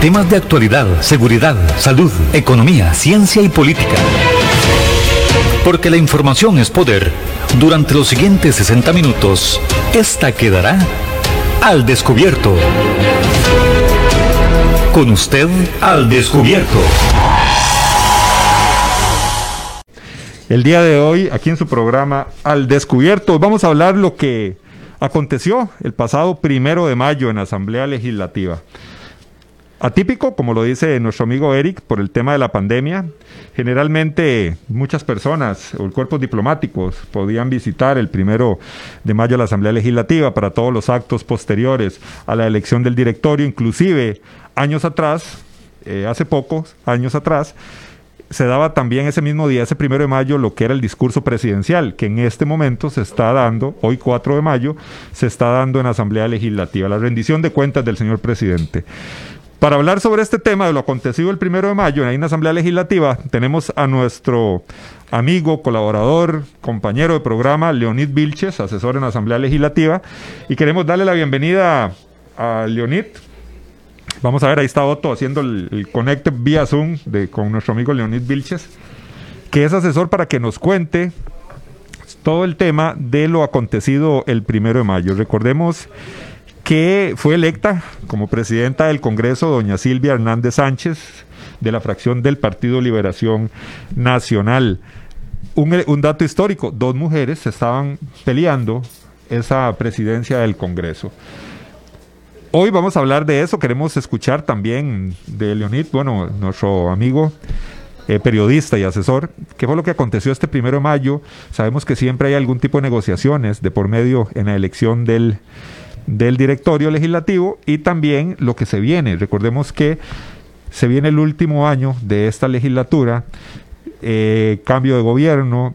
Temas de actualidad, seguridad, salud, economía, ciencia y política. Porque la información es poder. Durante los siguientes 60 minutos, esta quedará al descubierto. Con usted al descubierto. El día de hoy, aquí en su programa Al Descubierto, vamos a hablar lo que aconteció el pasado primero de mayo en la Asamblea Legislativa. Atípico, como lo dice nuestro amigo Eric, por el tema de la pandemia. Generalmente muchas personas o cuerpos diplomáticos podían visitar el primero de mayo la Asamblea Legislativa para todos los actos posteriores a la elección del directorio, inclusive años atrás, eh, hace pocos años atrás, se daba también ese mismo día, ese primero de mayo, lo que era el discurso presidencial, que en este momento se está dando, hoy 4 de mayo, se está dando en la Asamblea Legislativa, la rendición de cuentas del señor presidente. Para hablar sobre este tema de lo acontecido el primero de mayo en la Asamblea Legislativa, tenemos a nuestro amigo, colaborador, compañero de programa, Leonid Vilches, asesor en la Asamblea Legislativa, y queremos darle la bienvenida a Leonid. Vamos a ver, ahí está Otto haciendo el, conecte vía Zoom de, con nuestro amigo Leonid Vilches, que es asesor para que nos cuente todo el tema de lo acontecido el primero de mayo. Recordemos que fue electa como presidenta del Congreso doña Silvia Hernández Sánchez de la fracción del Partido Liberación Nacional. Un, dato histórico, dos mujeres estaban peleando esa presidencia del Congreso. Hoy vamos a hablar de eso, queremos escuchar también de Leonid, bueno, nuestro amigo eh, periodista y asesor, qué fue lo que aconteció este primero de mayo. Sabemos que siempre hay algún tipo de negociaciones de por medio en la elección del del directorio legislativo y también lo que se viene. Recordemos que se viene el último año de esta legislatura, eh, cambio de gobierno,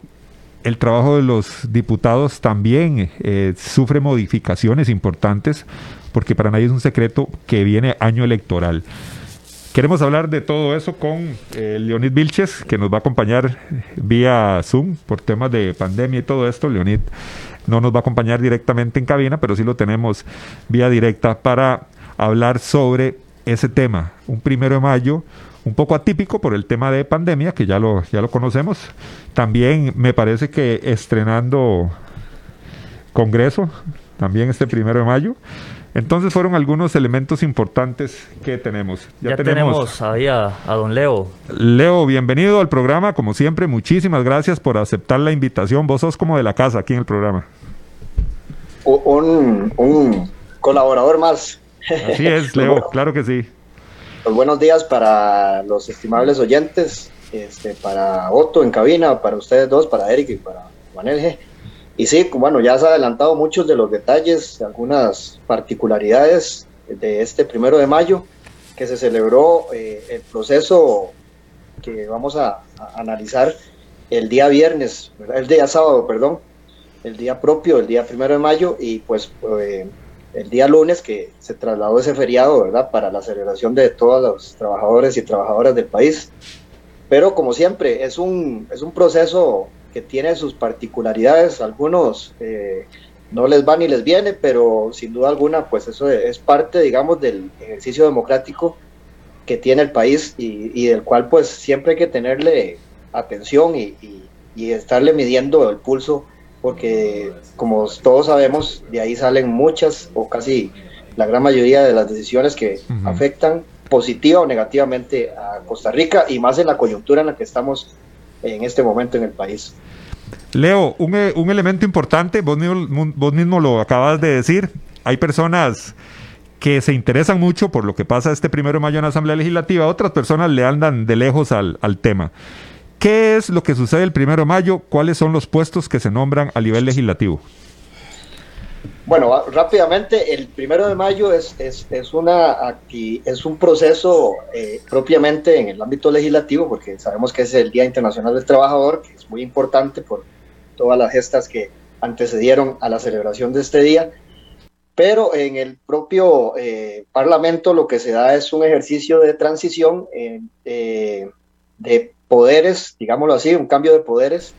el trabajo de los diputados también eh, sufre modificaciones importantes, porque para nadie es un secreto que viene año electoral. Queremos hablar de todo eso con eh, Leonid Vilches, que nos va a acompañar vía Zoom por temas de pandemia y todo esto. Leonid no nos va a acompañar directamente en cabina, pero sí lo tenemos vía directa para hablar sobre ese tema. Un primero de mayo, un poco atípico por el tema de pandemia, que ya lo, ya lo conocemos. También me parece que estrenando Congreso, también este primero de mayo. Entonces fueron algunos elementos importantes que tenemos. Ya, tenemos, ahí a, don Leo. Leo, bienvenido al programa. Como siempre, muchísimas gracias por aceptar la invitación. Vos sos como de la casa aquí en el programa. Un, colaborador más. Así es, Leo, claro que sí. Pues buenos días para los estimables oyentes, este, para Otto en cabina, para ustedes dos, para Eric y para Juan Elge. Y sí, bueno, ya se ha adelantado muchos de los detalles, algunas particularidades de este primero de mayo, que se celebró eh, el proceso que vamos a, analizar el día viernes, el día sábado, perdón, el día propio, el día primero de mayo, y pues eh, el día lunes que se trasladó ese feriado, ¿verdad?, para la celebración de todos los trabajadores y trabajadoras del país. Pero como siempre, es un, es un proceso que tiene sus particularidades, algunos eh, no les va ni les viene, pero sin duda alguna, pues eso es parte, digamos, del ejercicio democrático que tiene el país y, del cual pues siempre hay que tenerle atención y, estarle midiendo el pulso, porque como todos sabemos, de ahí salen muchas o casi la gran mayoría de las decisiones que afectan positiva o negativamente a Costa Rica y más en la coyuntura en la que estamos en este momento en el país. Leo, un, eh, un elemento importante, vos mismo, vos mismo lo acabas de decir, hay personas que se interesan mucho por lo que pasa este primero de mayo en la Asamblea Legislativa, otras personas le andan de lejos al, al tema. ¿Qué es lo que sucede el primero de mayo? ¿Cuáles son los puestos que se nombran a nivel legislativo? Bueno, rápidamente, el primero de mayo es, es, es una, es un proceso eh, propiamente en el ámbito legislativo, porque sabemos que es el Día Internacional del Trabajador, que es muy importante por todas las gestas que antecedieron a la celebración de este día. Pero en el propio eh, Parlamento lo que se da es un ejercicio de transición eh, de poderes, digámoslo así, un cambio de poderes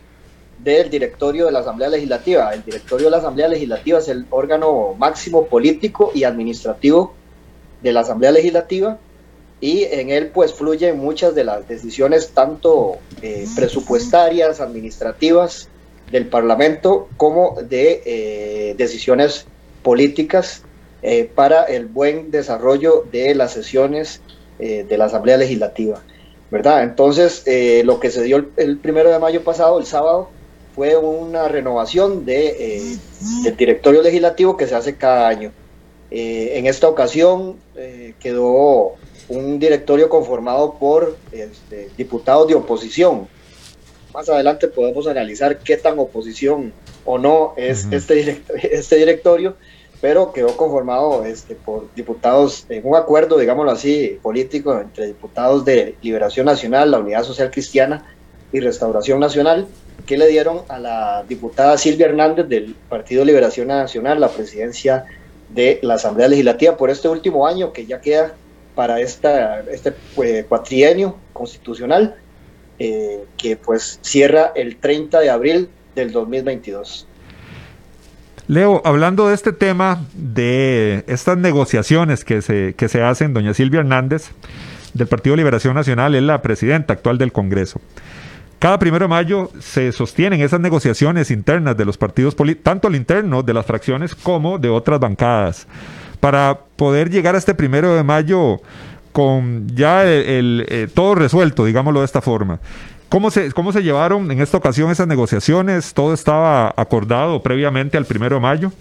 del directorio de la Asamblea Legislativa. El directorio de la Asamblea Legislativa es el órgano máximo político y administrativo de la Asamblea Legislativa y en él pues fluyen muchas de las decisiones tanto eh, presupuestarias, administrativas del Parlamento como de eh, decisiones políticas eh, para el buen desarrollo de las sesiones de la Asamblea Legislativa. ¿Verdad? Entonces, lo que se dio el, primero de mayo pasado, el sábado, fue una renovación de, del directorio legislativo que se hace cada año. en esta ocasión quedó un directorio conformado por este, diputados de oposición. Más adelante podemos analizar qué tan oposición o no es este, este directorio, pero quedó conformado este, por diputados en un acuerdo, digámoslo así, político entre diputados de Liberación Nacional, la Unidad Social Cristiana y Restauración Nacional, que le dieron a la diputada Silvia Hernández del Partido Liberación Nacional la presidencia de la Asamblea Legislativa por este último año que ya queda para esta, este pues, cuatrienio constitucional eh, que pues cierra el 30 de abril del 2022. Leo, hablando de este tema, de estas negociaciones que se, que se hacen, doña Silvia Hernández, del Partido Liberación Nacional, es la presidenta actual del Congreso. Cada primero de mayo se sostienen esas negociaciones internas de los partidos políticos, tanto el interno de las fracciones como de otras bancadas para poder llegar a este primero de mayo con ya el, eh, todo resuelto, digámoslo de esta forma. ¿Cómo se, ¿Cómo se llevaron en esta ocasión esas negociaciones? ¿Todo estaba acordado previamente al primero de mayo?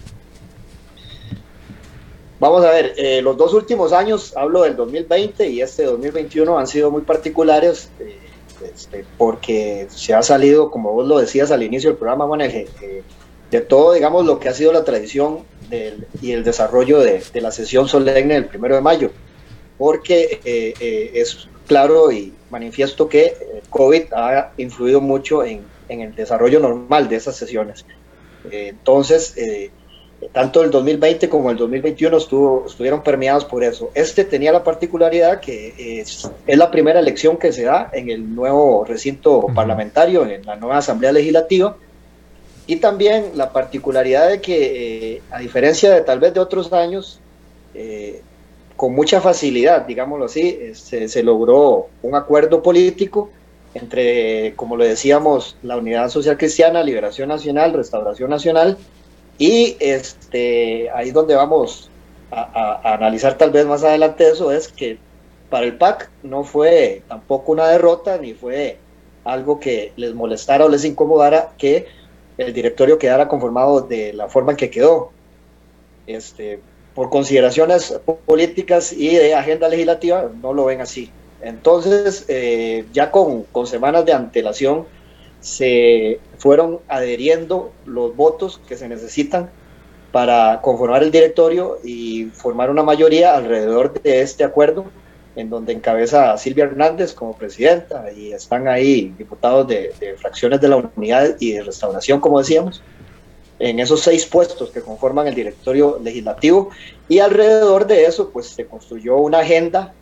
Vamos a ver, eh, los dos últimos años, hablo del 2020 y este 2021, han sido muy particulares eh, este, porque se ha salido, como vos lo decías al inicio del programa, Maneje, de todo, digamos, lo que ha sido la tradición y el desarrollo de, la sesión solemne del primero de mayo, porque eh, eh, es claro y manifiesto que eh, COVID ha influido mucho en, el desarrollo normal de esas sesiones. entonces, tanto el 2020 como el 2021 estuvo, estuvieron permeados por eso. Este tenía la particularidad que es, es la primera elección que se da en el nuevo recinto parlamentario, en la nueva Asamblea Legislativa, y también la particularidad de que, eh, a diferencia de tal vez de otros años, eh, con mucha facilidad, digámoslo así, este, se, logró un acuerdo político entre, como lo decíamos, la Unidad Social Cristiana, Liberación Nacional, Restauración Nacional, y este, ahí donde vamos a, a analizar tal vez más adelante eso, es que para el PAC no fue tampoco una derrota, ni fue algo que les molestara o les incomodara que el directorio quedara conformado de la forma en que quedó. Este, por consideraciones políticas y de agenda legislativa, no lo ven así. Entonces, eh, ya con, con, semanas de antelación, se fueron adheriendo los votos que se necesitan para conformar el directorio y formar una mayoría alrededor de este acuerdo en donde encabeza a Silvia Hernández como presidenta y están ahí diputados de, fracciones de la unidad y de restauración, como decíamos, en esos seis puestos que conforman el directorio legislativo y alrededor de eso pues se construyó una agenda,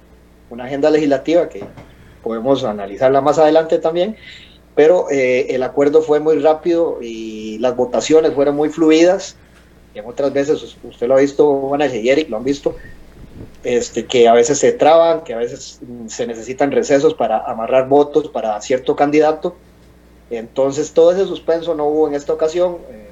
una agenda legislativa que podemos analizarla más adelante también, pero eh, el acuerdo fue muy rápido y las votaciones fueron muy fluidas. Y en otras veces, usted lo ha visto, Juan y Eric lo han visto, este, que a veces se traban, que a veces se necesitan recesos para amarrar votos para cierto candidato. Entonces todo ese suspenso no hubo en esta ocasión, eh,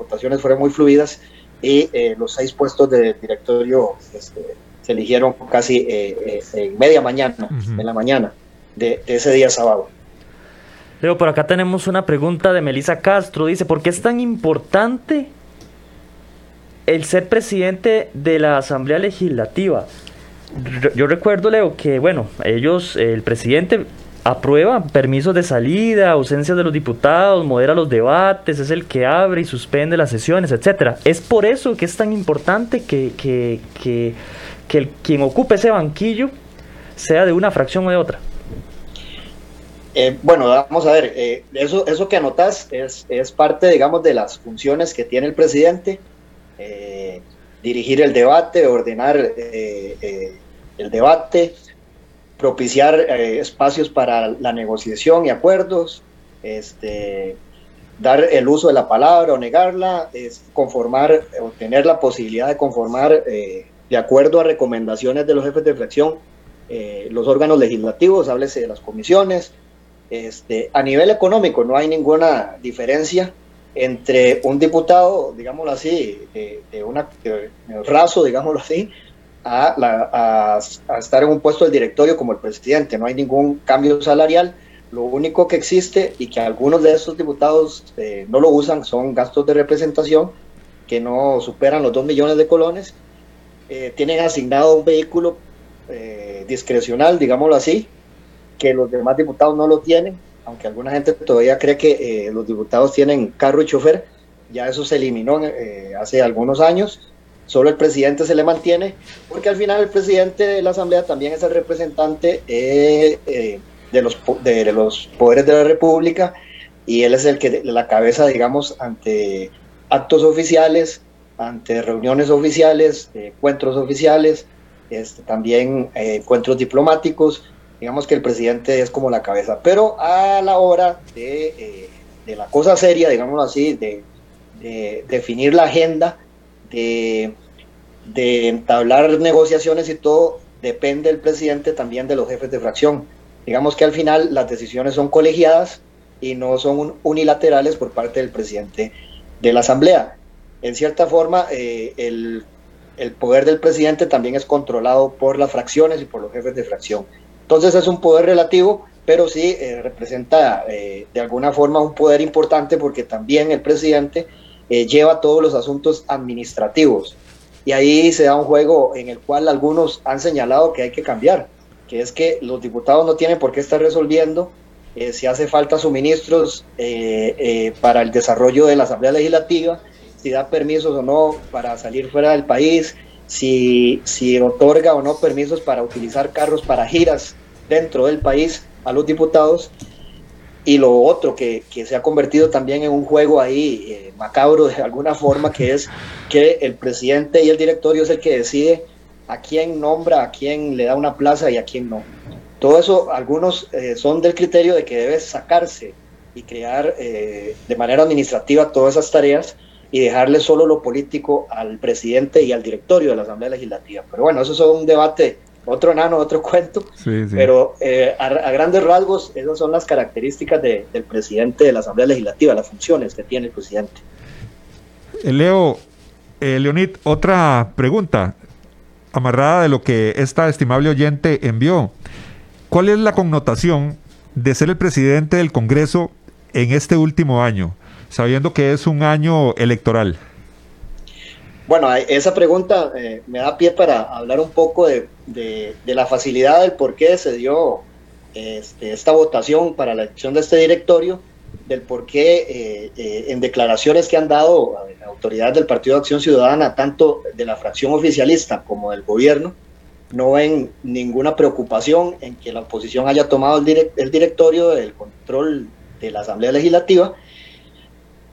votaciones fueron muy fluidas y eh, los seis puestos de directorio este, se eligieron casi eh, en media mañana, en la mañana de, de ese día sábado. Leo, por acá tenemos una pregunta de Melissa Castro. Dice, ¿por qué es tan importante el ser presidente de la Asamblea Legislativa. Yo recuerdo, Leo, que bueno, ellos, el presidente aprueba permisos de salida, ausencia de los diputados, modera los debates, es el que abre y suspende las sesiones, etcétera. Es por eso que es tan importante que, que, que, el, quien ocupe ese banquillo sea de una fracción o de otra. Eh, bueno, vamos a ver, eh, eso, eso que anotas es, es parte, digamos, de las funciones que tiene el presidente eh, dirigir el debate, ordenar el debate, propiciar espacios para la negociación y acuerdos, este, dar el uso de la palabra o negarla, es conformar o tener la posibilidad de conformar de acuerdo a recomendaciones de los jefes de fracción eh, los órganos legislativos, háblese de las comisiones. Este, a nivel económico no hay ninguna diferencia entre un diputado, digámoslo así, de, de una raso, digámoslo así, a, estar en un puesto del directorio como el presidente. No hay ningún cambio salarial. Lo único que existe y que algunos de esos diputados eh, no lo usan son gastos de representación que no superan los 2 millones de colones. Eh, tienen asignado un vehículo eh, discrecional, digámoslo así, que los demás diputados no lo tienen, aunque alguna gente todavía cree que los diputados tienen carro y chofer. Ya eso se eliminó hace algunos años solo el presidente se le mantiene, porque al final el presidente de la Asamblea también es el representante eh, eh, de, los, de, los poderes de la República y él es el que la cabeza, digamos, ante actos oficiales, ante reuniones oficiales, encuentros oficiales, este, también eh, encuentros diplomáticos, digamos que el presidente es como la cabeza, pero a la hora de, de la cosa seria, digámoslo así, de, de definir la agenda, de, entablar negociaciones y todo, depende el presidente también de los jefes de fracción. Digamos que al final las decisiones son colegiadas y no son unilaterales por parte del presidente de la Asamblea. En cierta forma, eh, el, poder del presidente también es controlado por las fracciones y por los jefes de fracción. Entonces es un poder relativo, pero sí eh, representa eh, de alguna forma un poder importante porque también el presidente eh, lleva todos los asuntos administrativos. Y ahí se da un juego en el cual algunos han señalado que hay que cambiar, que es que los diputados no tienen por qué estar resolviendo eh, si hace falta suministros eh, para el desarrollo de la Asamblea Legislativa, si da permisos o no para salir fuera del país, si, si otorga o no permisos para utilizar carros para giras dentro del país a los diputados. Y lo otro que, se ha convertido también en un juego ahí eh, macabro de alguna forma, que es que el presidente y el directorio es el que decide a quién nombra, a quién le da una plaza y a quién no. Todo eso, algunos eh, son del criterio de que debe sacarse y crear eh, de manera administrativa todas esas tareas y dejarle solo lo político al presidente y al directorio de la Asamblea Legislativa. Pero bueno, eso es un debate otro enano, otro cuento, pero eh, a, grandes rasgos esas son las características del presidente de la Asamblea Legislativa, las funciones que tiene el presidente. Eh, Leo, eh, Leonid, otra pregunta, amarrada de lo que esta estimable oyente envió. ¿Cuál es la connotación de ser el presidente del Congreso en este último año, sabiendo que es un año electoral? Bueno, esa pregunta eh, me da pie para hablar un poco de, la facilidad del por qué se dio este, esta votación para la elección de este directorio, del por qué eh, eh, en declaraciones que han dado autoridades del Partido de Acción Ciudadana, tanto de la fracción oficialista como del gobierno, no ven ninguna preocupación en que la oposición haya tomado el, el directorio del control de la Asamblea Legislativa,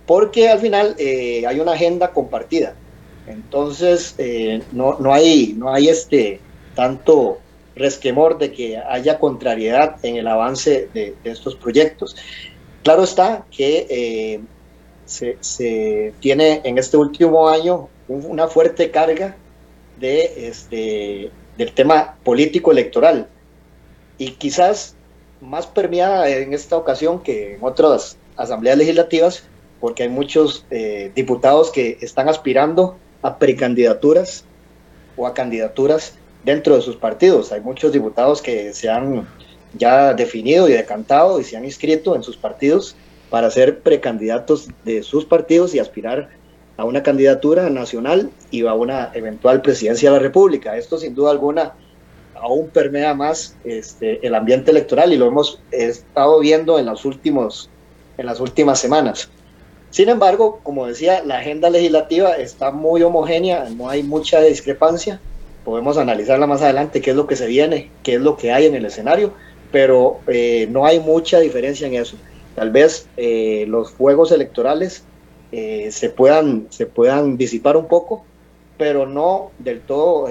porque al final hay una agenda compartida entonces, eh, no, no, hay, no hay este tanto resquemor de que haya contrariedad en el avance de, estos proyectos. Claro está que eh, se, tiene en este último año una fuerte carga de este, del tema político electoral y quizás más permeada en esta ocasión que en otras asambleas legislativas porque hay muchos eh, diputados que están aspirando a precandidaturas o a candidaturas dentro de sus partidos. Hay muchos diputados que se han ya definido y decantado y se han inscrito en sus partidos para ser precandidatos de sus partidos y aspirar a una candidatura nacional y a una eventual presidencia de la República. Esto sin duda alguna aún permea más este, el ambiente electoral y lo hemos estado viendo en, los últimos, en las últimas semanas. Sin embargo, como decía, la agenda legislativa está muy homogénea, no hay mucha discrepancia. Podemos analizarla más adelante, qué es lo que se viene, qué es lo que hay en el escenario, pero eh, no hay mucha diferencia en eso. Tal vez eh, los fuegos electorales eh, se, puedan, se puedan disipar un poco, pero no del todo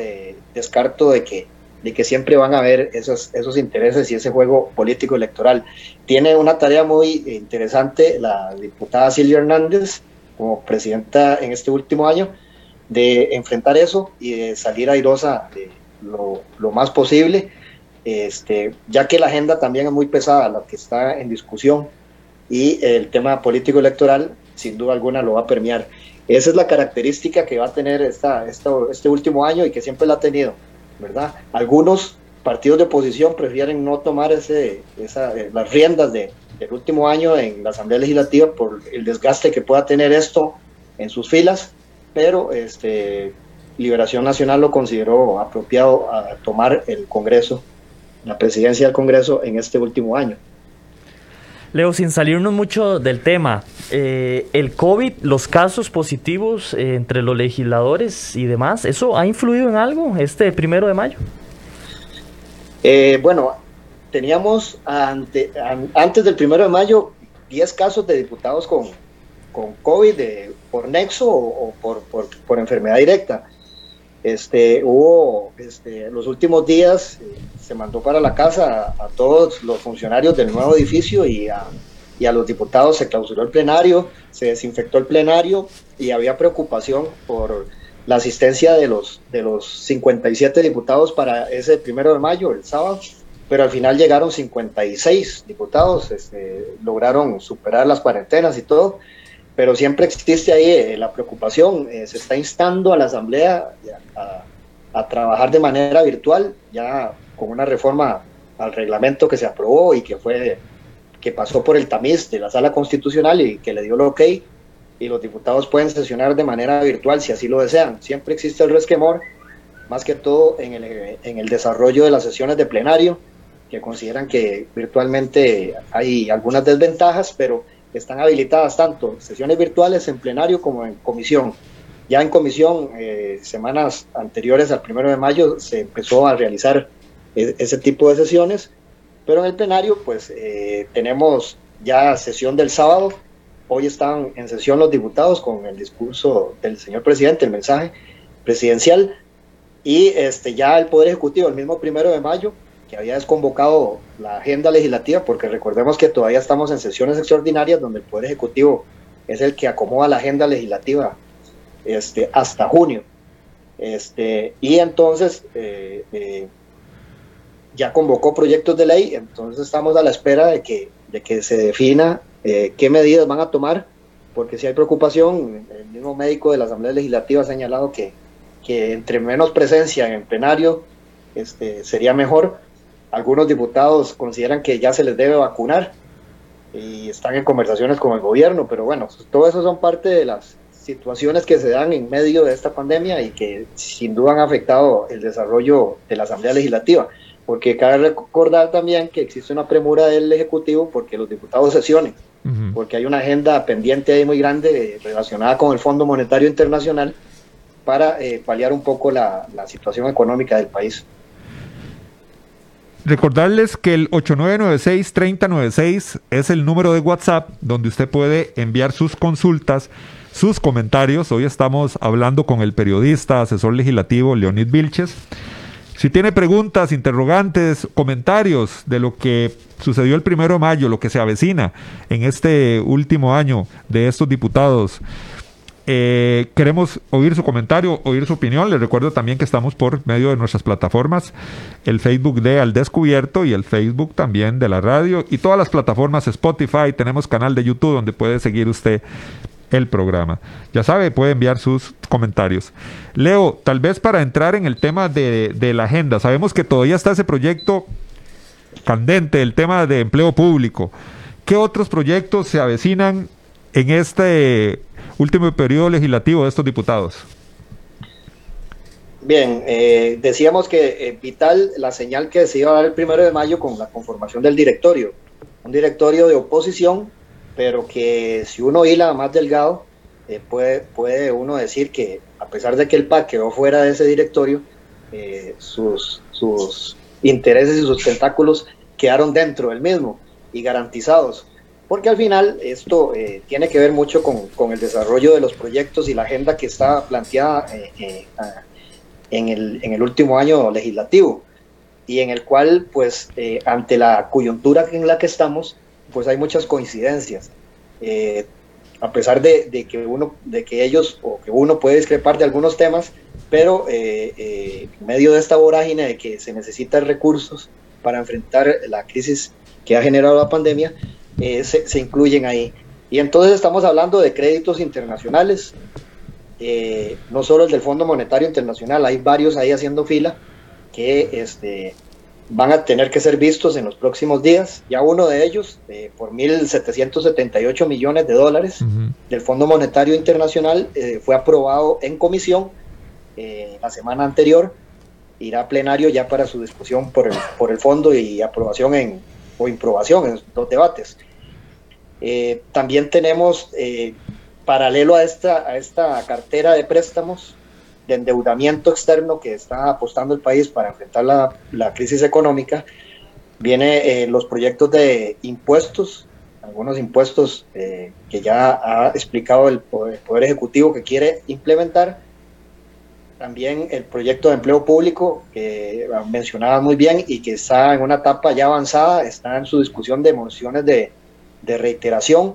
descarto de que de que siempre van a haber esos, esos intereses y ese juego político electoral. Tiene una tarea muy interesante la diputada Silvia Hernández como presidenta en este último año de enfrentar eso y de salir airosa lo, lo más posible este, ya que la agenda también es muy pesada, la que está en discusión, y el tema político electoral sin duda alguna lo va a permear. Esa es la característica que va a tener esta, este último año y que siempre la ha tenido, ¿verdad? Algunos partidos de oposición prefieren no tomar ese, eh, las riendas de, del último año en la Asamblea Legislativa por el desgaste que pueda tener esto en sus filas, pero este, Liberación Nacional lo consideró apropiado a tomar el Congreso, la presidencia del Congreso en este último año. Leo, sin salirnos mucho del tema, eh, el COVID, los casos positivos eh, entre los legisladores y demás, ¿eso ha influido en algo este primero de mayo? Eh, bueno, teníamos antes del primero de mayo 10 casos de diputados con, con COVID por nexo o, por, por, enfermedad directa. Este, hubo, este, los últimos días eh, se mandó para la casa a, todos los funcionarios del nuevo edificio y a, los diputados se clausuró el plenario, se desinfectó el plenario y había preocupación por la asistencia de los, de los 57 diputados para ese primero de mayo, el sábado, pero al final llegaron 56 diputados, este, lograron superar las cuarentenas y todo, pero siempre existe ahí eh, la preocupación, eh, se está instando a la Asamblea a, trabajar de manera virtual, ya con una reforma al reglamento que se aprobó y que fue que pasó por el tamiz de la sala constitucional y que le dio el ok, y los diputados pueden sesionar de manera virtual si así lo desean. Siempre existe el resquemor, más que todo en el, en el desarrollo de las sesiones de plenario, que consideran que virtualmente hay algunas desventajas, pero están habilitadas tanto sesiones virtuales en plenario como en comisión. Ya en comisión, eh, semanas anteriores al primero de mayo, se empezó a realizar e, ese tipo de sesiones, pero en el plenario, pues eh, tenemos ya sesión del sábado. Hoy están en sesión los diputados con el discurso del señor presidente, el mensaje presidencial, y este, ya el Poder Ejecutivo, el mismo primero de mayo, que había desconvocado la agenda legislativa, porque recordemos que todavía estamos en sesiones extraordinarias donde el Poder Ejecutivo es el que acomoda la agenda legislativa este, hasta junio. Este, y entonces eh, eh, ya convocó proyectos de ley, entonces estamos a la espera de que, de que se defina eh, qué medidas van a tomar, porque si hay preocupación, el mismo médico de la Asamblea Legislativa ha señalado que, que entre menos presencia en el plenario este, sería mejor, algunos diputados consideran que ya se les debe vacunar y están en conversaciones con el gobierno, pero bueno, todo eso son parte de las situaciones que se dan en medio de esta pandemia y que sin duda han afectado el desarrollo de la Asamblea Legislativa, porque cabe recordar también que existe una premura del Ejecutivo porque los diputados sesionen, porque hay una agenda pendiente ahí muy grande relacionada con el Fondo Monetario Internacional para eh, paliar un poco la situación económica del país. Recordarles que el 8996-3096 es el número de WhatsApp donde usted puede enviar sus consultas, sus comentarios. Hoy estamos hablando con el periodista, asesor legislativo Leonid Vilches. Si tiene preguntas, interrogantes, comentarios de lo que sucedió el primero de mayo, lo que se avecina en este último año de estos diputados, eh, queremos oír su comentario, oír su opinión. Les recuerdo también que estamos por medio de nuestras plataformas, el Facebook de Al Descubierto y el Facebook también de la radio y todas las plataformas Spotify. Tenemos canal de YouTube donde puede seguir usted el programa. Ya sabe, puede enviar sus comentarios. Leo, tal vez para entrar en el tema de, la agenda, sabemos que todavía está ese proyecto candente, el tema de empleo público. ¿Qué otros proyectos se avecinan en este último periodo legislativo de estos diputados? Bien, eh, decíamos que eh, vital la señal que se iba a dar el primero de mayo con la conformación del directorio, un directorio de oposición, pero que si uno hila más delgado, eh, puede, puede uno decir que a pesar de que el PAC quedó fuera de ese directorio, sus, sus intereses y sus tentáculos quedaron dentro del mismo y garantizados porque al final esto eh, tiene que ver mucho con, el desarrollo de los proyectos y la agenda que está planteada eh, eh, en, el, último año legislativo y en el cual, pues, ante la coyuntura en la que estamos, pues hay muchas coincidencias. a pesar de, que uno, de que ellos o que uno puede discrepar de algunos temas, pero en medio de esta vorágine de que se necesitan recursos para enfrentar la crisis que ha generado la pandemia, eh, se, incluyen ahí. Y entonces estamos hablando de créditos internacionales, eh, no solo el del Fondo Monetario Internacional, hay varios ahí haciendo fila que este, van a tener que ser vistos en los próximos días. Ya uno de ellos, eh, por 1.778 millones de dólares del Fondo Monetario Internacional, eh, fue aprobado en comisión eh, la semana anterior. Irá a plenario ya para su discusión por el, por el fondo y aprobación en, o improbación en dos debates. También tenemos, paralelo a esta, a esta cartera de préstamos, de endeudamiento externo que está apostando el país para enfrentar la, la crisis económica, viene eh, los proyectos de impuestos, algunos impuestos eh, que ya ha explicado el poder, Ejecutivo que quiere implementar, también el proyecto de empleo público que mencionaba muy bien y que está en una etapa ya avanzada, está en su discusión de mociones de, de reiteración.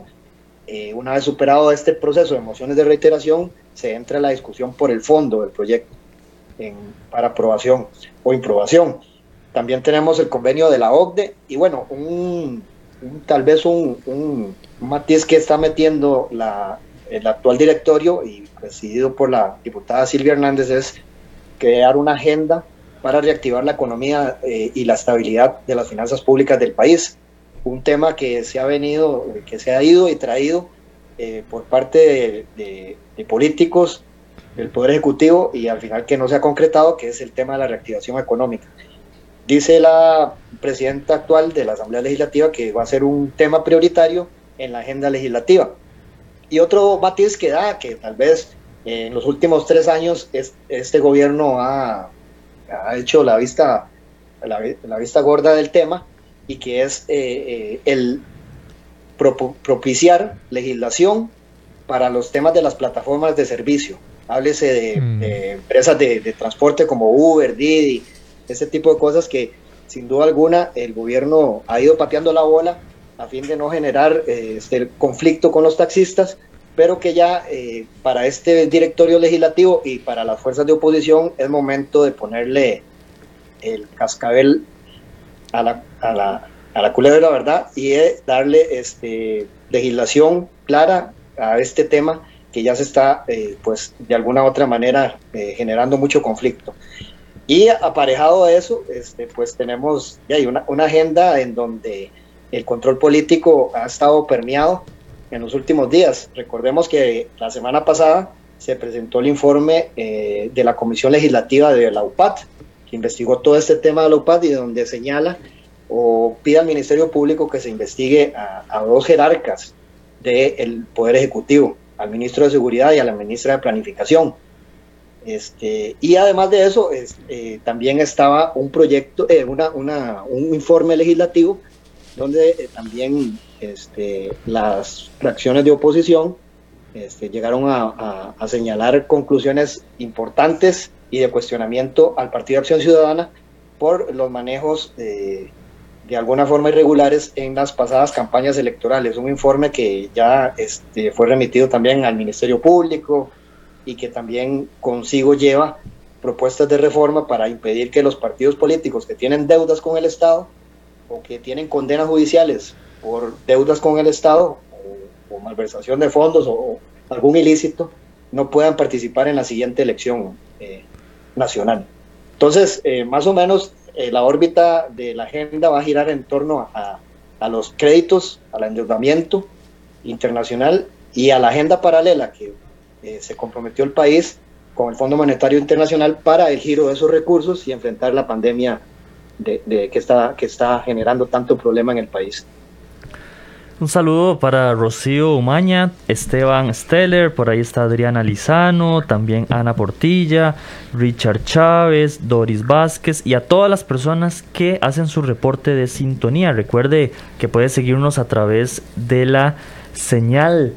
Eh, una vez superado este proceso de mociones de reiteración, se entra la discusión por el fondo del proyecto para aprobación o improbación. También tenemos el convenio de la OCDE y bueno, un, tal vez un, matiz que está metiendo la, el actual directorio y presidido por la diputada Silvia Hernández es crear una agenda para reactivar la economía eh, y la estabilidad de las finanzas públicas del país. Un tema que se ha venido, que se ha ido y traído eh, por parte de, políticos del Poder Ejecutivo y al final que no se ha concretado, que es el tema de la reactivación económica. Dice la presidenta actual de la Asamblea Legislativa que va a ser un tema prioritario en la agenda legislativa. Y otro matiz que da, que tal vez en los últimos tres años este gobierno ha, hecho la vista, la, vista gorda del tema y que es eh, eh, el propiciar legislación para los temas de las plataformas de servicio. Háblese de, mm. empresas de, transporte como Uber, Didi, ese tipo de cosas que sin duda alguna el gobierno ha ido pateando la bola a fin de no generar eh, este conflicto con los taxistas, pero que ya eh, para este directorio legislativo y para las fuerzas de oposición es momento de ponerle el cascabel a la, a la, a la culebra, ¿verdad? Y darle este, legislación clara a este tema que ya se está, eh, pues, de alguna u otra manera eh, generando mucho conflicto. Y aparejado a eso, este, pues tenemos ya hay una, una, agenda en donde el control político ha estado permeado en los últimos días. Recordemos que la semana pasada se presentó el informe eh, de la Comisión Legislativa de la UPAD, investigó todo este tema de la UPAD y donde señala o pide al Ministerio Público que se investigue a, dos jerarcas del Poder Ejecutivo, al ministro de Seguridad y a la ministra de Planificación. Este, y además de eso, eh, también estaba un proyecto, eh, una, una, un informe legislativo donde eh, también este, las fracciones de oposición este, llegaron a, a, señalar conclusiones importantes y de cuestionamiento al Partido de Acción Ciudadana por los manejos de alguna forma irregulares en las pasadas campañas electorales. Un informe que ya este, fue remitido también al Ministerio Público y que también consigo lleva propuestas de reforma para impedir que los partidos políticos que tienen deudas con el Estado o que tienen condenas judiciales por deudas con el Estado o, malversación de fondos o, algún ilícito no puedan participar en la siguiente elección eh, nacional. Entonces, eh, más o menos eh, la órbita de la agenda va a girar en torno a, los créditos, al endeudamiento internacional y a la agenda paralela que eh, se comprometió el país con el Fondo Monetario Internacional para el giro de esos recursos y enfrentar la pandemia de, que, está, que está generando tanto problema en el país. Un saludo para Rocío Umaña, Esteban Steller, por ahí está Adriana Lizano, también Ana Portilla, Richard Chávez, Doris Vázquez y a todas las personas que hacen su reporte de sintonía. Recuerde que puede seguirnos a través de la señal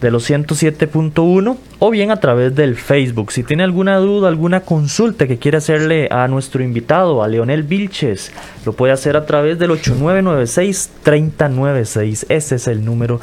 de los 107.1 o bien a través del Facebook. Si tiene alguna duda, alguna consulta que quiere hacerle a nuestro invitado, a Leonel Vilches, lo puede hacer a través del 8996-3096. Ese es el número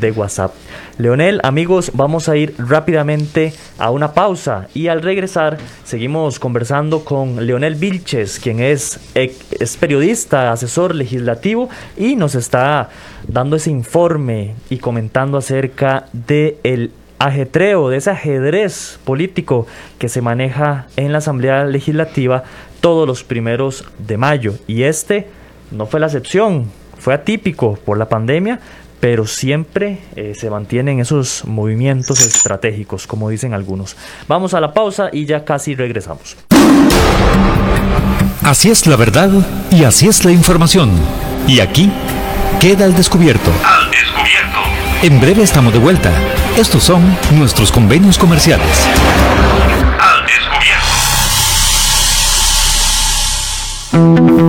de WhatsApp. Leonel, amigos, vamos a ir rápidamente a una pausa y al regresar seguimos conversando con Leonel Vilches, quien es, es periodista, asesor legislativo y nos está dando ese informe y comentando acerca de el ajetreo, de ese ajedrez político que se maneja en la Asamblea Legislativa todos los primeros de mayo. Y este no fue la excepción, fue atípico por la pandemia, pero siempre eh, se mantienen esos movimientos estratégicos, como dicen algunos. Vamos a la pausa y ya casi regresamos. Así es la verdad y así es la información. Y aquí queda el descubierto. Al descubierto. En breve estamos de vuelta. Estos son nuestros convenios comerciales.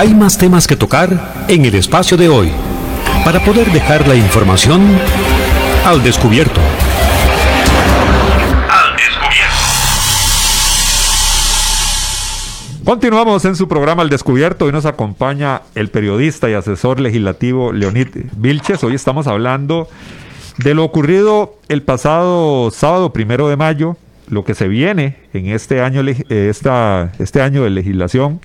Hay más temas que tocar en el espacio de hoy para poder dejar la información al descubierto. Al descubierto. Continuamos en su programa Al Descubierto. Hoy nos acompaña el periodista y asesor legislativo Leonid Vilches. Hoy estamos hablando de lo ocurrido el pasado sábado primero de mayo, lo que se viene en este año, eh, esta, este año de legislación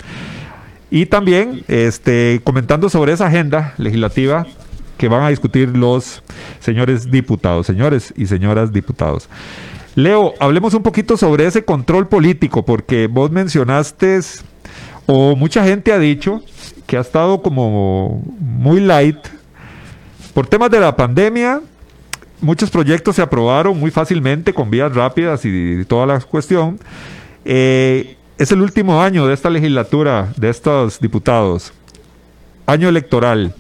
y también este, comentando sobre esa agenda legislativa que van a discutir los señores diputados, señores y señoras diputados. Leo, hablemos un poquito sobre ese control político, porque vos mencionaste, o mucha gente ha dicho, que ha estado como muy light. Por temas de la pandemia, muchos proyectos se aprobaron muy fácilmente, con vías rápidas y toda la cuestión. Eh, es el último año de esta legislatura, de estos diputados. Año electoral.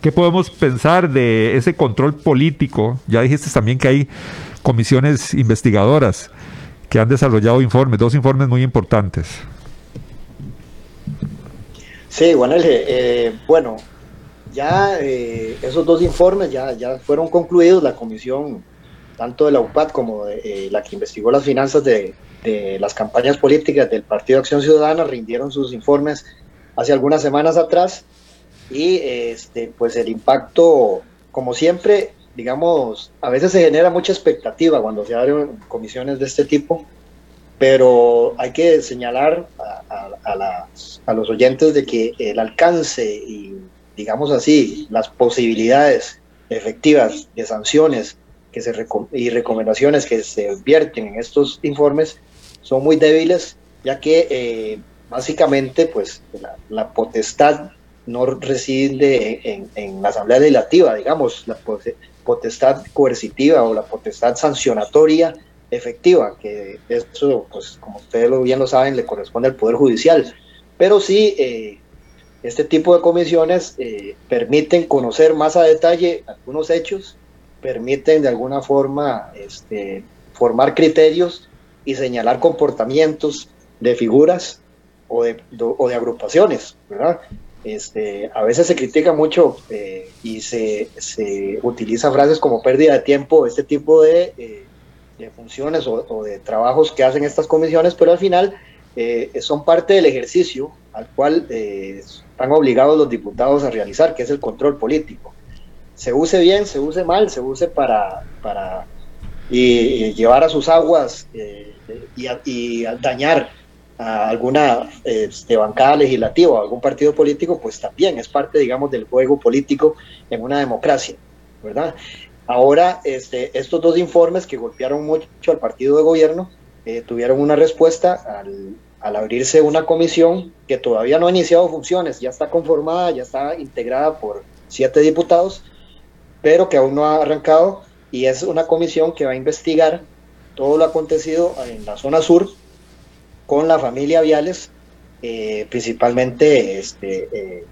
¿Qué podemos pensar de ese control político? Ya dijiste también que hay comisiones investigadoras que han desarrollado informes, dos informes muy importantes. Sí, bueno, eh, bueno ya eh, esos dos informes ya, ya fueron concluidos, la comisión, tanto de la UPAD como de, eh, la que investigó las finanzas de, de las campañas políticas del Partido Acción Ciudadana rindieron sus informes hace algunas semanas atrás y este, pues el impacto, como siempre, digamos, a veces se genera mucha expectativa cuando se abren comisiones de este tipo, pero hay que señalar a, los oyentes de que el alcance y, digamos así, las posibilidades efectivas de sanciones que se y recomendaciones que se vierten en estos informes son muy débiles, ya que eh, básicamente pues la potestad no reside en, la Asamblea Legislativa, digamos, la potestad coercitiva o la potestad sancionatoria efectiva, que eso, pues como ustedes bien lo saben, le corresponde al Poder Judicial. Pero sí, eh, este tipo de comisiones eh, permiten conocer más a detalle algunos hechos, permiten de alguna forma este, formar criterios y señalar comportamientos de figuras o de, o de agrupaciones, ¿verdad? Este, a veces se critica mucho eh, y se, se, utiliza frases como pérdida de tiempo, este tipo de, eh, funciones o, de trabajos que hacen estas comisiones, pero al final eh, son parte del ejercicio al cual están obligados los diputados a realizar, que es el control político. Se use bien, se use mal, se use para, para y, llevar a sus aguas y, y dañar a alguna este, bancada legislativa o algún partido político, pues también es parte, digamos, del juego político en una democracia, ¿verdad? Ahora, este, estos dos informes que golpearon mucho al partido de gobierno eh, tuvieron una respuesta al, al, abrirse una comisión que todavía no ha iniciado funciones, ya está conformada, ya está integrada por siete diputados, pero que aún no ha arrancado y es una comisión que va a investigar todo lo acontecido en la zona sur con la familia Viales, eh, principalmente este, eh,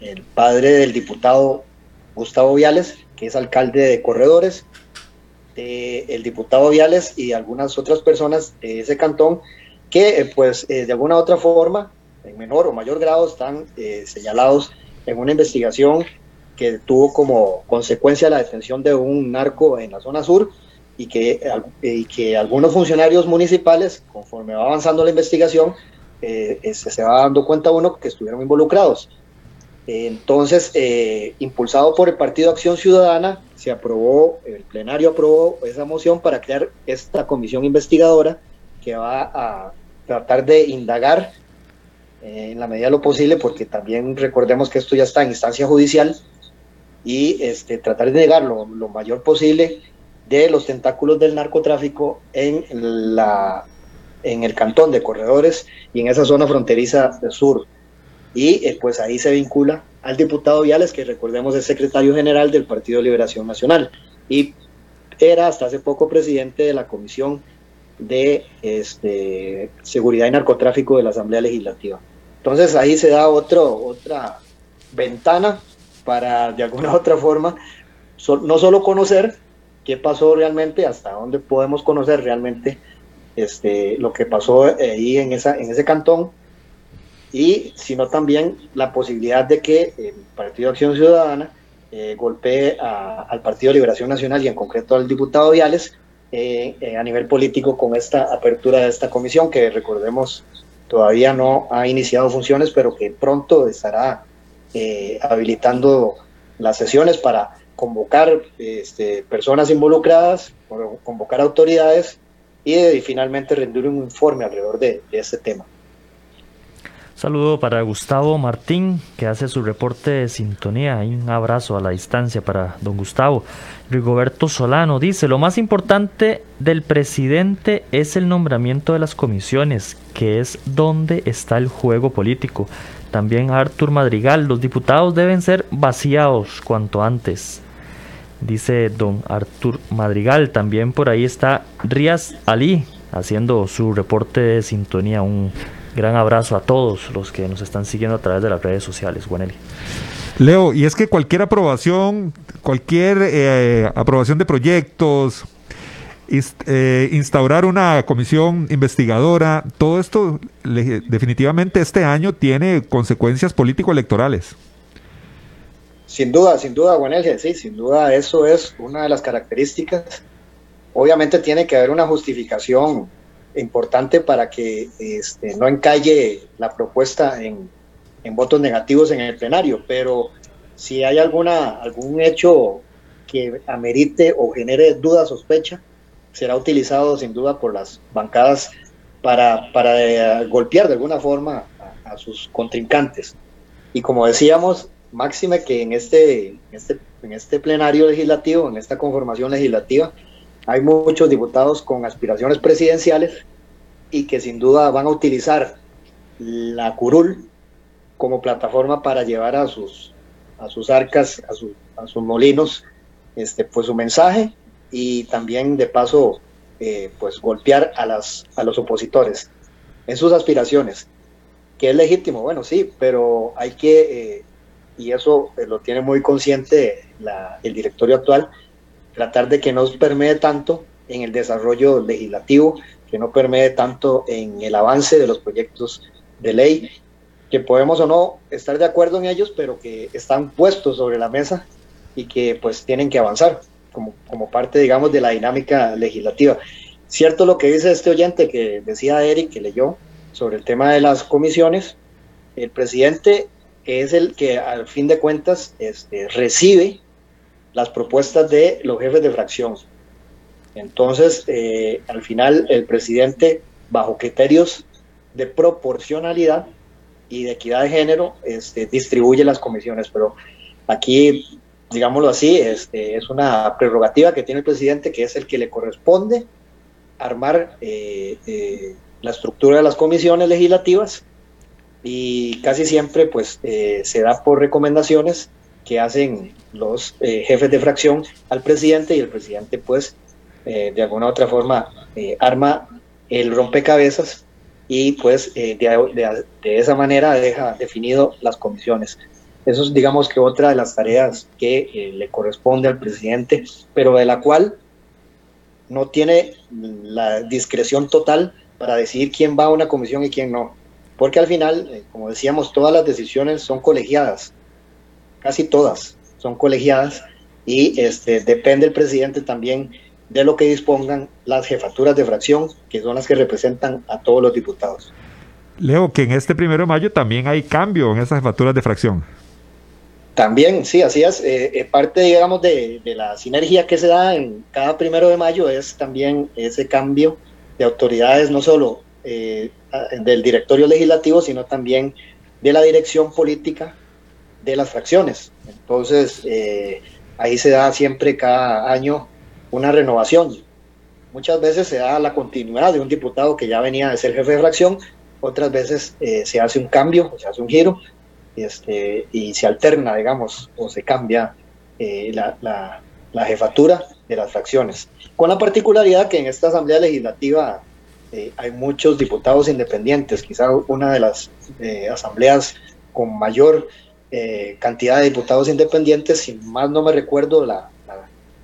el padre del diputado Gustavo Viales, que es alcalde de Corredores, el diputado Viales y algunas otras personas de ese cantón que eh, pues de alguna u otra forma, en menor o mayor grado, están señalados en una investigación que tuvo como consecuencia la detención de un narco en la zona sur y que, y que algunos funcionarios municipales, conforme va avanzando la investigación, eh, se, va dando cuenta uno que estuvieron involucrados. Entonces, eh, impulsado por el Partido Acción Ciudadana, se aprobó, el plenario aprobó esa moción para crear esta comisión investigadora que va a tratar de indagar eh, en la medida de lo posible, porque también recordemos que esto ya está en instancia judicial, y este, tratar de negar lo, lo mayor posible de los tentáculos del narcotráfico en, la, en el cantón de Corredores y en esa zona fronteriza del sur. Y eh, pues ahí se vincula al diputado Viales, que recordemos es secretario general del Partido de Liberación Nacional y era hasta hace poco presidente de la Comisión de este, Seguridad y Narcotráfico de la Asamblea Legislativa. Entonces ahí se da otro, otra ventana para de alguna u otra forma no solo conocer, qué pasó realmente, hasta dónde podemos conocer realmente este, lo que pasó ahí en, esa, en ese cantón, y sino también la posibilidad de que el Partido Acción Ciudadana eh, golpee al Partido de Liberación Nacional y en concreto al diputado Viales eh, eh, a nivel político con esta apertura de esta comisión que recordemos todavía no ha iniciado funciones, pero que pronto estará habilitando las sesiones para convocar este, personas involucradas, convocar autoridades y, finalmente rendir un informe alrededor de, este tema. Saludo para Gustavo Martín, que hace su reporte de sintonía. Un abrazo a la distancia para don Gustavo. Rigoberto Solano dice, lo más importante del presidente es el nombramiento de las comisiones, que es donde está el juego político. También Artur Madrigal, los diputados deben ser vaciados cuanto antes dice don Artur Madrigal. También por ahí está Rías Ali haciendo su reporte de sintonía. Un gran abrazo a todos los que nos están siguiendo a través de las redes sociales. Juaneli. Leo, y es que cualquier aprobación, cualquier eh, aprobación de proyectos, eh, instaurar una comisión investigadora, todo esto definitivamente este año tiene consecuencias político-electorales. Sin duda, sin duda, Juanelge, sí, sin duda eso es una de las características. Obviamente tiene que haber una justificación importante para que este, no encalle la propuesta en, votos negativos en el plenario, pero si hay alguna, algún hecho que amerite o genere duda, sospecha, será utilizado sin duda por las bancadas para, para eh, golpear de alguna forma a, sus contrincantes. Y como decíamos, máxime que en este, este, en este plenario legislativo, en esta conformación legislativa, hay muchos diputados con aspiraciones presidenciales y que sin duda van a utilizar la curul como plataforma para llevar a sus, a sus arcas, a, a sus molinos, este, pues su mensaje y también de paso eh, pues golpear a, las, a los opositores en sus aspiraciones, que es legítimo, bueno, sí, pero hay que, eh, y eso eh, lo tiene muy consciente el directorio actual, tratar de que no permee tanto en el desarrollo legislativo, que no permee tanto en el avance de los proyectos de ley, que podemos o no estar de acuerdo en ellos, pero que están puestos sobre la mesa y que pues tienen que avanzar como, como parte, digamos, de la dinámica legislativa. Cierto lo que dice este oyente que decía Eric, que leyó, sobre el tema de las comisiones, el presidente es el que al fin de cuentas este, recibe las propuestas de los jefes de fracción. Entonces, eh, al final, el presidente, bajo criterios de proporcionalidad y de equidad de género, este, distribuye las comisiones. Pero aquí digámoslo así, este, es una prerrogativa que tiene el presidente, que es el que le corresponde armar eh, eh, la estructura de las comisiones legislativas y casi siempre pues eh, se da por recomendaciones que hacen los jefes de fracción al presidente y el presidente pues de alguna u otra forma arma el rompecabezas y pues de, de esa manera deja definido las comisiones. Eso es, digamos que otra de las tareas que eh, le corresponde al presidente, pero de la cual no tiene la discreción total para decidir quién va a una comisión y quién no. Porque al final, eh, como decíamos, todas las decisiones son colegiadas, casi todas son colegiadas y este, depende el presidente también de lo que dispongan las jefaturas de fracción, que son las que representan a todos los diputados. Leo, que en este primero de mayo también hay cambio en esas jefaturas de fracción. También, sí, así es. Eh, eh, parte, digamos, de, la sinergia que se da en cada primero de mayo es también ese cambio de autoridades, no solo eh, del directorio legislativo, sino también de la dirección política de las fracciones. Entonces, ahí se da siempre cada año una renovación. Muchas veces se da la continuidad de un diputado que ya venía de ser jefe de fracción, otras veces se hace un cambio, se hace un giro, este, y se alterna, digamos, o se cambia eh, la, la, jefatura de las fracciones. Con la particularidad que en esta Asamblea Legislativa eh, hay muchos diputados independientes, quizá una de las eh, asambleas con mayor cantidad de diputados independientes, si más no me recuerdo, la,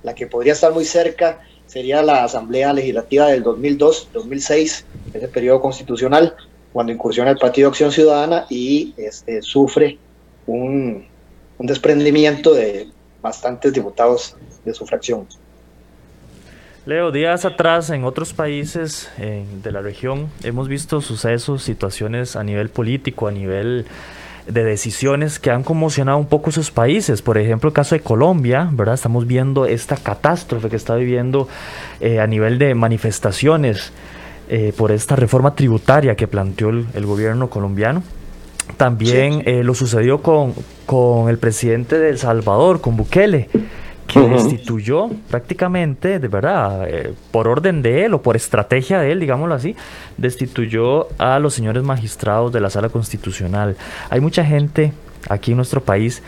la, que podría estar muy cerca sería la Asamblea Legislativa del 2002-2006, ese periodo constitucional, cuando incursiona el Partido Acción Ciudadana y este, sufre un, desprendimiento de bastantes diputados de su fracción. Leo, días atrás en otros países de la región hemos visto sucesos, situaciones a nivel político, a nivel de decisiones que han conmocionado un poco sus países. Por ejemplo, el caso de Colombia, ¿verdad? Estamos viendo esta catástrofe que está viviendo eh, a nivel de manifestaciones eh, por esta reforma tributaria que planteó el, gobierno colombiano. También eh, lo sucedió con, con, el presidente de El Salvador, con Bukele, que destituyó prácticamente, de verdad, eh, por orden de él o por estrategia de él, digámoslo así, destituyó a los señores magistrados de la sala constitucional. Hay mucha gente aquí en nuestro país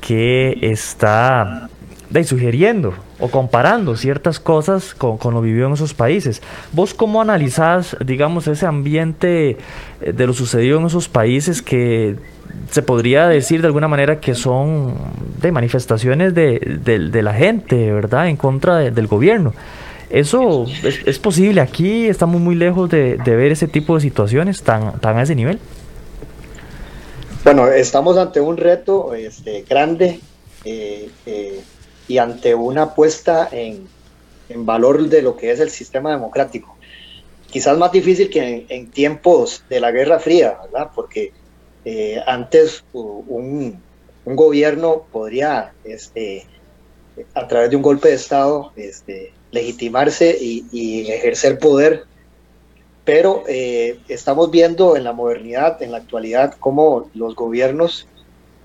que está de, sugiriendo o comparando ciertas cosas con, con, lo vivido en esos países. ¿Vos cómo analizás, digamos, ese ambiente eh, de lo sucedido en esos países que se podría decir de alguna manera que son de manifestaciones de, de, la gente, ¿verdad?, en contra del gobierno. ¿Eso es, posible aquí? ¿Estamos muy lejos de, de, ver ese tipo de situaciones tan, tan a ese nivel? Bueno, estamos ante un reto este, grande. Eh, eh, y ante una puesta en, valor de lo que es el sistema democrático. Quizás más difícil que en, tiempos de la Guerra Fría, ¿verdad? Porque eh, antes un, un gobierno podría, este, a través de un golpe de Estado, este, legitimarse y, ejercer poder, pero eh, estamos viendo en la modernidad, en la actualidad, cómo los gobiernos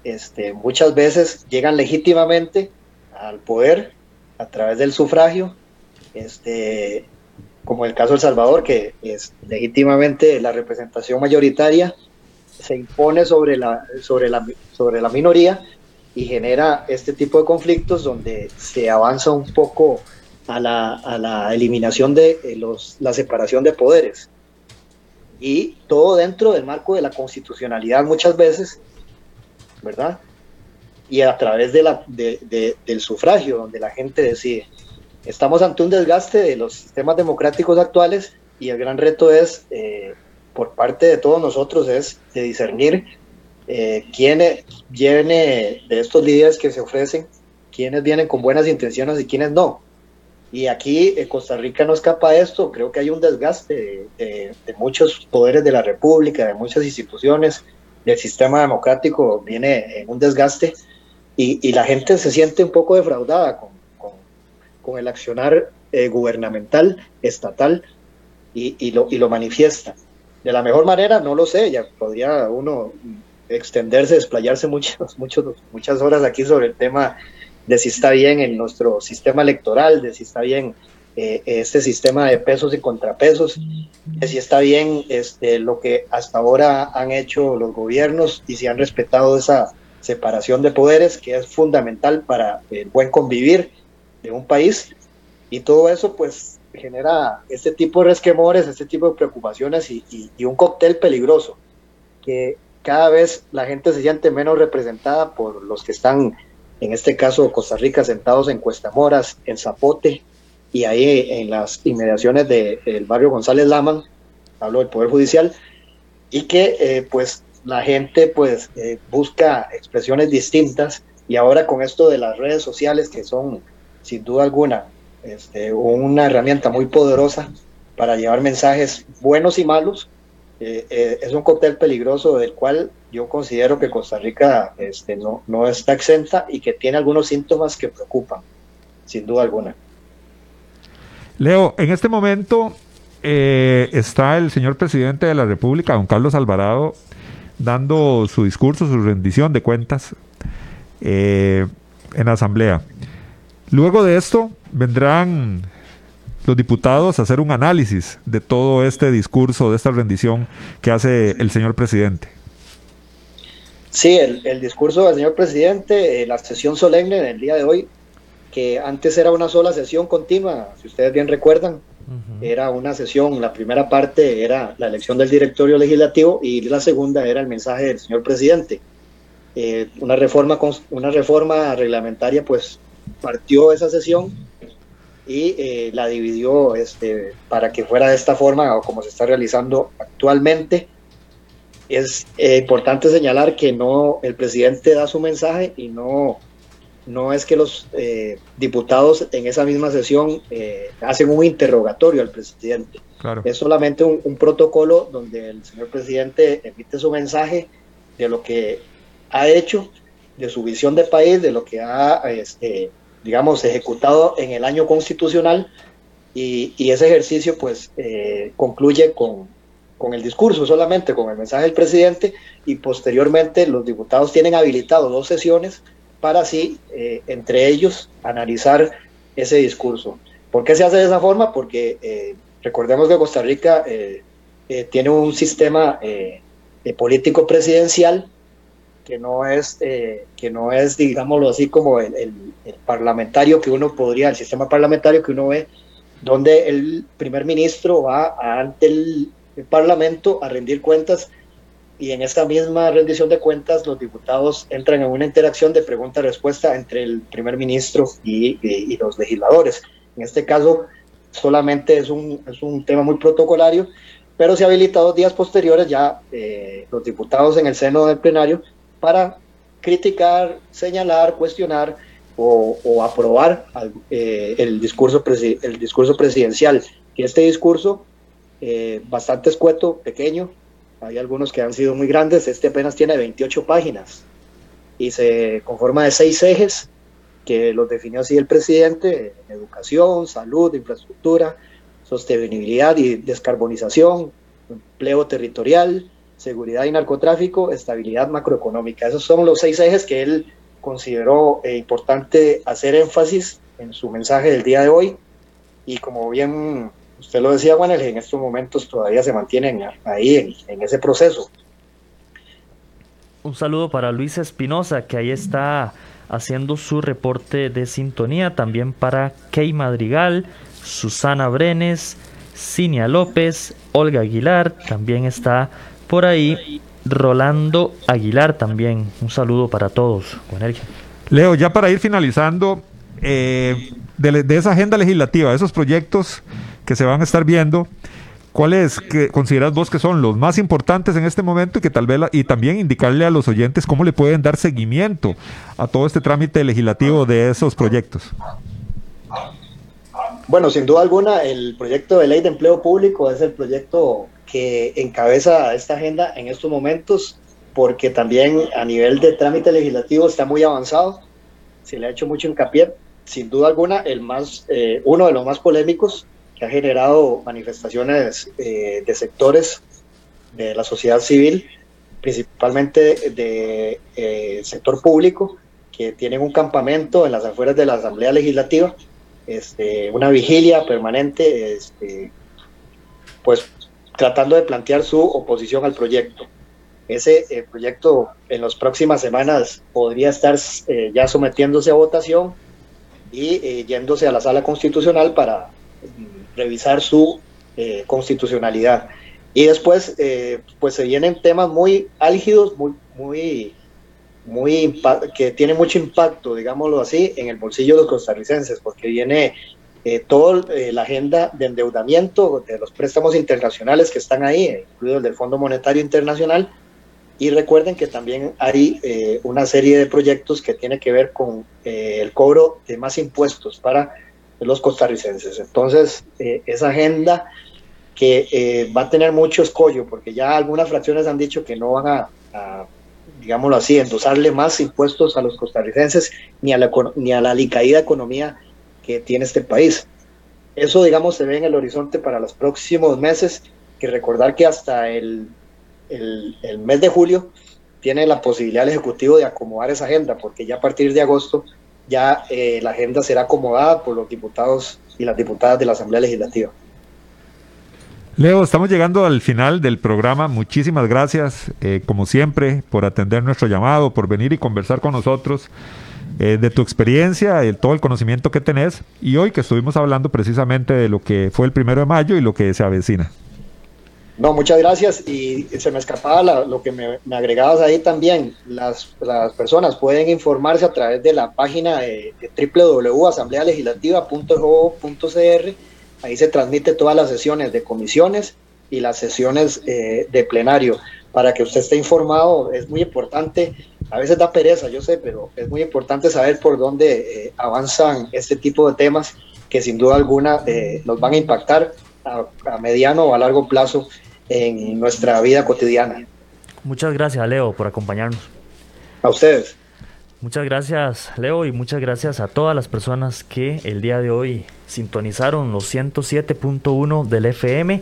este, muchas veces llegan legítimamente al poder a través del sufragio, este, como el caso de El Salvador, que es legítimamente la representación mayoritaria se impone sobre la, sobre la, sobre la minoría y genera este tipo de conflictos donde se avanza un poco a la, a la eliminación de eh, los, la separación de poderes. Y todo dentro del marco de la constitucionalidad muchas veces, ¿verdad? Y a través de la, de, del sufragio, donde la gente decide. Estamos ante un desgaste de los sistemas democráticos actuales y el gran reto es eh, por parte de todos nosotros es de discernir eh, quiénes viene de estos líderes que se ofrecen, quiénes vienen con buenas intenciones y quiénes no. Y aquí en Costa Rica no escapa esto, creo que hay un desgaste de, muchos poderes de la República, de muchas instituciones, del sistema democrático, viene en un desgaste y, la gente se siente un poco defraudada con, con, el accionar eh, gubernamental, estatal, y, y, lo, y lo manifiesta. De la mejor manera, no lo sé, ya podría uno extenderse, desplayarse muchos, muchos, muchas horas aquí sobre el tema de si está bien en nuestro sistema electoral, de si está bien eh, este sistema de pesos y contrapesos, de si está bien este, lo que hasta ahora han hecho los gobiernos y si han respetado esa separación de poderes que es fundamental para el buen convivir de un país. Y todo eso pues genera este tipo de resquemores, este tipo de preocupaciones y, un cóctel peligroso, que cada vez la gente se siente menos representada por los que están, en este caso Costa Rica, sentados en Cuestamoras, en Zapote y ahí en las inmediaciones del barrio González Laman, hablo del Poder Judicial, y que eh, pues la gente pues eh, busca expresiones distintas y ahora con esto de las redes sociales que son sin duda alguna este, una herramienta muy poderosa para llevar mensajes buenos y malos. Eh, eh, es un cóctel peligroso del cual yo considero que Costa Rica este, no, no está exenta y que tiene algunos síntomas que preocupan, sin duda alguna. Leo, en este momento eh, está el señor presidente de la República, don Carlos Alvarado, dando su discurso, su rendición de cuentas en la Asamblea. Luego de esto vendrán los diputados a hacer un análisis de todo este discurso, de esta rendición que hace el señor presidente. Sí, el, discurso del señor presidente, eh, la sesión solemne del día de hoy, que antes era una sola sesión continua, si ustedes bien recuerdan, era una sesión, la primera parte era la elección del directorio legislativo y la segunda era el mensaje del señor presidente. Eh, una, reforma, una reforma reglamentaria pues partió esa sesión y eh, la dividió este, para que fuera de esta forma o como se está realizando actualmente. Es eh, importante señalar que no el presidente da su mensaje y no, no es que los eh, diputados en esa misma sesión hacen un interrogatorio al presidente. Es solamente un, un, protocolo donde el señor presidente emite su mensaje de lo que ha hecho, de su visión de país, de lo que ha este, digamos, ejecutado en el año constitucional y, ese ejercicio pues eh, concluye con, el discurso solamente, con el mensaje del presidente y posteriormente los diputados tienen habilitado dos sesiones para así, eh, entre ellos, analizar ese discurso. ¿Por qué se hace de esa forma? Porque eh, recordemos que Costa Rica tiene un sistema político presidencial que no es, eh, que no es digámoslo así, como el, parlamentario que uno podría, el sistema parlamentario que uno ve, donde el primer ministro va ante el, Parlamento a rendir cuentas y en esta misma rendición de cuentas los diputados entran en una interacción de pregunta-respuesta entre el primer ministro y, los legisladores. En este caso solamente es un, es un tema muy protocolario, pero se ha habilitado días posteriores ya eh, los diputados en el seno del plenario para criticar, señalar, cuestionar o, aprobar eh, el, discurso el discurso presidencial. Y este discurso, eh, bastante escueto, pequeño, hay algunos que han sido muy grandes, este apenas tiene 28 páginas. y se conforma de seis ejes que los definió así el presidente, educación, salud, infraestructura, sostenibilidad y descarbonización, empleo territorial, seguridad y narcotráfico, estabilidad macroeconómica. Esos son los seis ejes que él consideró eh, importante hacer énfasis en su mensaje del día de hoy. Y como bien usted lo decía, Juan, en estos momentos todavía se mantienen ahí en, en ese proceso. Un saludo para Luis Espinosa, que ahí está haciendo su reporte de sintonía. También para Key Madrigal, Susana Brenes, Cinia López, Olga Aguilar, también está por ahí Rolando Aguilar también. Un saludo para todos. Leo, ya para ir finalizando, eh, de, de, esa agenda legislativa, de esos proyectos que se van a estar viendo, ¿cuáles que consideras vos que son los más importantes en este momento y que tal vez y también indicarle a los oyentes cómo le pueden dar seguimiento a todo este trámite legislativo de esos proyectos? Bueno, sin duda alguna, el proyecto de ley de empleo público es el proyecto que encabeza esta agenda en estos momentos, porque también a nivel de trámite legislativo está muy avanzado, se le ha hecho mucho hincapié, sin duda alguna, el más, eh, uno de los más polémicos que ha generado manifestaciones eh, de sectores de la sociedad civil, principalmente de eh, sector público, que tienen un campamento en las afueras de la Asamblea Legislativa este, una vigilia permanente, este, pues tratando de plantear su oposición al proyecto. Ese eh, proyecto en las próximas semanas podría estar eh, ya sometiéndose a votación y yéndose a la sala constitucional para revisar su constitucionalidad. Y después, pues se vienen temas muy álgidos, muy, muy muy que tiene mucho impacto, digámoslo así, en el bolsillo de los costarricenses, porque viene eh, toda eh, la agenda de endeudamiento de los préstamos internacionales que están ahí, incluido el del Fondo Monetario Internacional, y recuerden que también hay eh, una serie de proyectos que tiene que ver con el cobro de más impuestos para los costarricenses. Entonces, esa agenda que va a tener mucho escollo, porque ya algunas fracciones han dicho que no van a digámoslo así, endosarle más impuestos a los costarricenses ni a la, ni a la alicaída economía que tiene este país. Eso, digamos, se ve en el horizonte para los próximos meses, que recordar que hasta el, el, mes de julio tiene la posibilidad el Ejecutivo de acomodar esa agenda, porque ya a partir de agosto ya eh, la agenda será acomodada por los diputados y las diputadas de la Asamblea Legislativa. Leo, estamos llegando al final del programa. Muchísimas gracias, eh, como siempre, por atender nuestro llamado, por venir y conversar con nosotros eh, de tu experiencia, de todo el conocimiento que tenés. Y hoy que estuvimos hablando precisamente de lo que fue el primero de mayo y lo que se avecina. No, muchas gracias. Y se me escapaba lo que me, agregabas ahí también. Las, las, personas pueden informarse a través de la página de, de Ahí se transmite todas las sesiones de comisiones y las sesiones eh, de plenario para que usted esté informado. Es muy importante, a veces da pereza, yo sé, pero es muy importante saber por dónde eh, avanzan este tipo de temas que sin duda alguna eh, nos van a impactar a, a mediano o a largo plazo en nuestra vida cotidiana. Muchas gracias, Leo, por acompañarnos. A ustedes. Muchas gracias Leo y muchas gracias a todas las personas que el día de hoy sintonizaron los 107.1 del FM.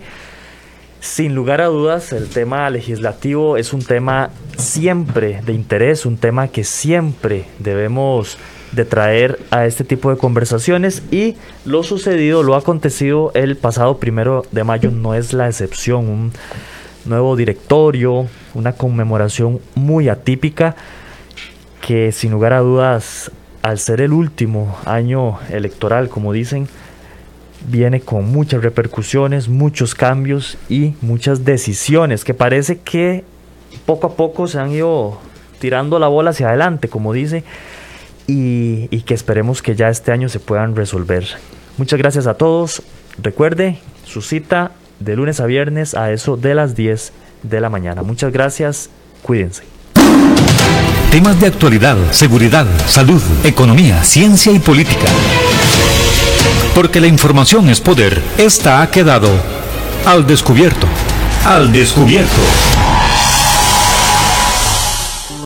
Sin lugar a dudas, el tema legislativo es un tema siempre de interés, un tema que siempre debemos de traer a este tipo de conversaciones y lo sucedido, lo acontecido el pasado primero de mayo no es la excepción, un nuevo directorio, una conmemoración muy atípica que sin lugar a dudas, al ser el último año electoral, como dicen, viene con muchas repercusiones, muchos cambios y muchas decisiones que parece que poco a poco se han ido tirando la bola hacia adelante, como dice, y, y que esperemos que ya este año se puedan resolver. Muchas gracias a todos. Recuerde su cita de lunes a viernes a eso de las 10 de la mañana. Muchas gracias. Cuídense. Temas de actualidad, seguridad, salud, economía, ciencia y política. Porque la información es poder, esta ha quedado al descubierto. Al descubierto.